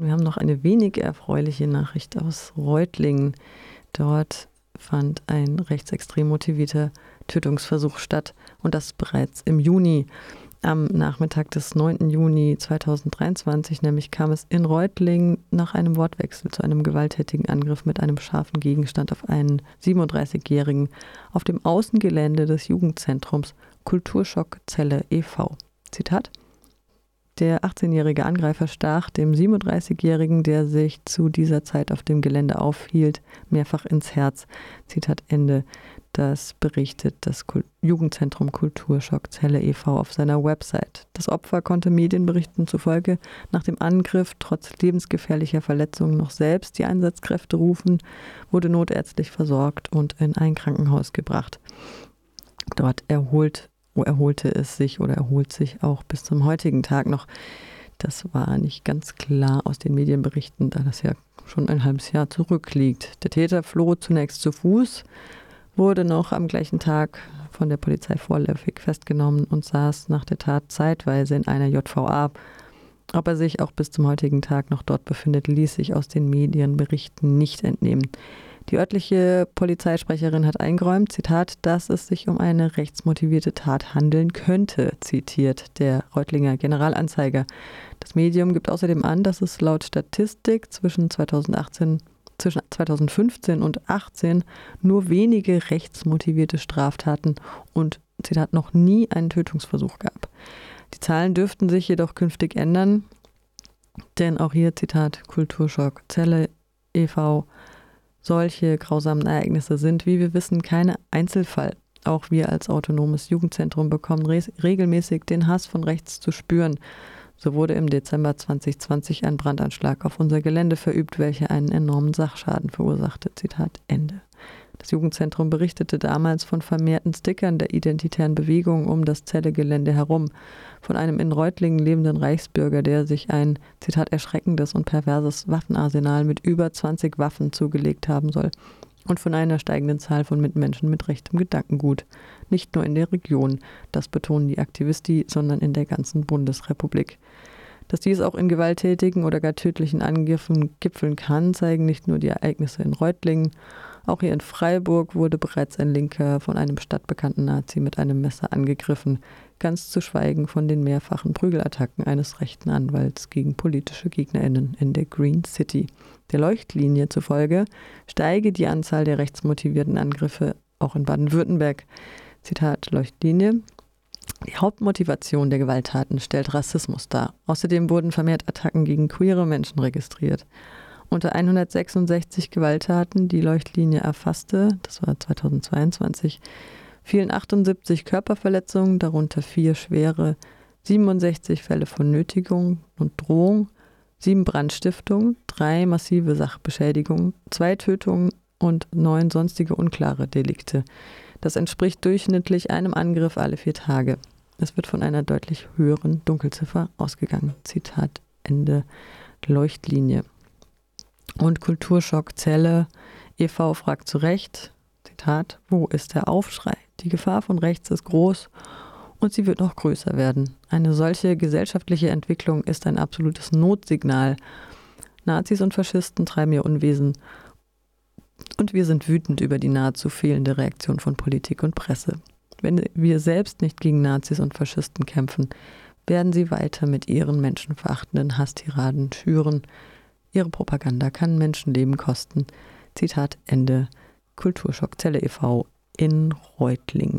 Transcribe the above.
Wir haben noch eine wenig erfreuliche Nachricht aus Reutlingen. Dort fand ein rechtsextrem motivierter Tötungsversuch statt und das bereits im Juni. Am Nachmittag des 9. Juni 2023 nämlich kam es in Reutlingen nach einem Wortwechsel zu einem gewalttätigen Angriff mit einem scharfen Gegenstand auf einen 37-Jährigen auf dem Außengelände des Jugendzentrums Kulturschock Zelle e.V. Zitat der 18-jährige Angreifer stach dem 37-jährigen, der sich zu dieser Zeit auf dem Gelände aufhielt, mehrfach ins Herz. Zitat Ende. Das berichtet das Jugendzentrum Kulturschock Zelle e.V. auf seiner Website. Das Opfer konnte Medienberichten zufolge nach dem Angriff trotz lebensgefährlicher Verletzungen noch selbst die Einsatzkräfte rufen, wurde notärztlich versorgt und in ein Krankenhaus gebracht. Dort erholt erholte es sich oder erholt sich auch bis zum heutigen Tag noch. Das war nicht ganz klar aus den Medienberichten, da das ja schon ein halbes Jahr zurückliegt. Der Täter floh zunächst zu Fuß, wurde noch am gleichen Tag von der Polizei vorläufig festgenommen und saß nach der Tat zeitweise in einer JVA. Ob er sich auch bis zum heutigen Tag noch dort befindet, ließ sich aus den Medienberichten nicht entnehmen. Die örtliche Polizeisprecherin hat eingeräumt, Zitat, dass es sich um eine rechtsmotivierte Tat handeln könnte, zitiert der Reutlinger Generalanzeiger. Das Medium gibt außerdem an, dass es laut Statistik zwischen 2018 zwischen 2015 und 2018 nur wenige rechtsmotivierte Straftaten und Zitat noch nie einen Tötungsversuch gab. Die Zahlen dürften sich jedoch künftig ändern, denn auch hier Zitat Kulturschock Zelle e.V. Solche grausamen Ereignisse sind, wie wir wissen, keine Einzelfall. Auch wir als autonomes Jugendzentrum bekommen re regelmäßig den Hass von rechts zu spüren. So wurde im Dezember 2020 ein Brandanschlag auf unser Gelände verübt, welcher einen enormen Sachschaden verursachte. Zitat Ende. Das Jugendzentrum berichtete damals von vermehrten Stickern der identitären Bewegung um das Zellegelände herum, von einem in Reutlingen lebenden Reichsbürger, der sich ein, Zitat, erschreckendes und perverses Waffenarsenal mit über 20 Waffen zugelegt haben soll und von einer steigenden Zahl von Mitmenschen mit rechtem Gedankengut. Nicht nur in der Region, das betonen die Aktivisti, sondern in der ganzen Bundesrepublik. Dass dies auch in gewalttätigen oder gar tödlichen Angriffen gipfeln kann, zeigen nicht nur die Ereignisse in Reutlingen, auch hier in Freiburg wurde bereits ein Linker von einem stadtbekannten Nazi mit einem Messer angegriffen, ganz zu schweigen von den mehrfachen Prügelattacken eines rechten Anwalts gegen politische Gegnerinnen in der Green City. Der Leuchtlinie zufolge steige die Anzahl der rechtsmotivierten Angriffe auch in Baden-Württemberg. Zitat Leuchtlinie. Die Hauptmotivation der Gewalttaten stellt Rassismus dar. Außerdem wurden vermehrt Attacken gegen queere Menschen registriert. Unter 166 Gewalttaten, die Leuchtlinie erfasste, das war 2022, fielen 78 Körperverletzungen, darunter vier schwere, 67 Fälle von Nötigung und Drohung, sieben Brandstiftungen, drei massive Sachbeschädigungen, zwei Tötungen und neun sonstige unklare Delikte. Das entspricht durchschnittlich einem Angriff alle vier Tage. Es wird von einer deutlich höheren Dunkelziffer ausgegangen. Zitat Ende Leuchtlinie. Und Kulturschock Zelle e.V. fragt zu Recht, Zitat, wo ist der Aufschrei? Die Gefahr von rechts ist groß und sie wird noch größer werden. Eine solche gesellschaftliche Entwicklung ist ein absolutes Notsignal. Nazis und Faschisten treiben ihr Unwesen und wir sind wütend über die nahezu fehlende Reaktion von Politik und Presse. Wenn wir selbst nicht gegen Nazis und Faschisten kämpfen, werden sie weiter mit ihren menschenverachtenden Hasstiraden schüren, Ihre Propaganda kann Menschenleben kosten. Zitat Ende. Kulturschock Zelle e.V. in Reutlingen.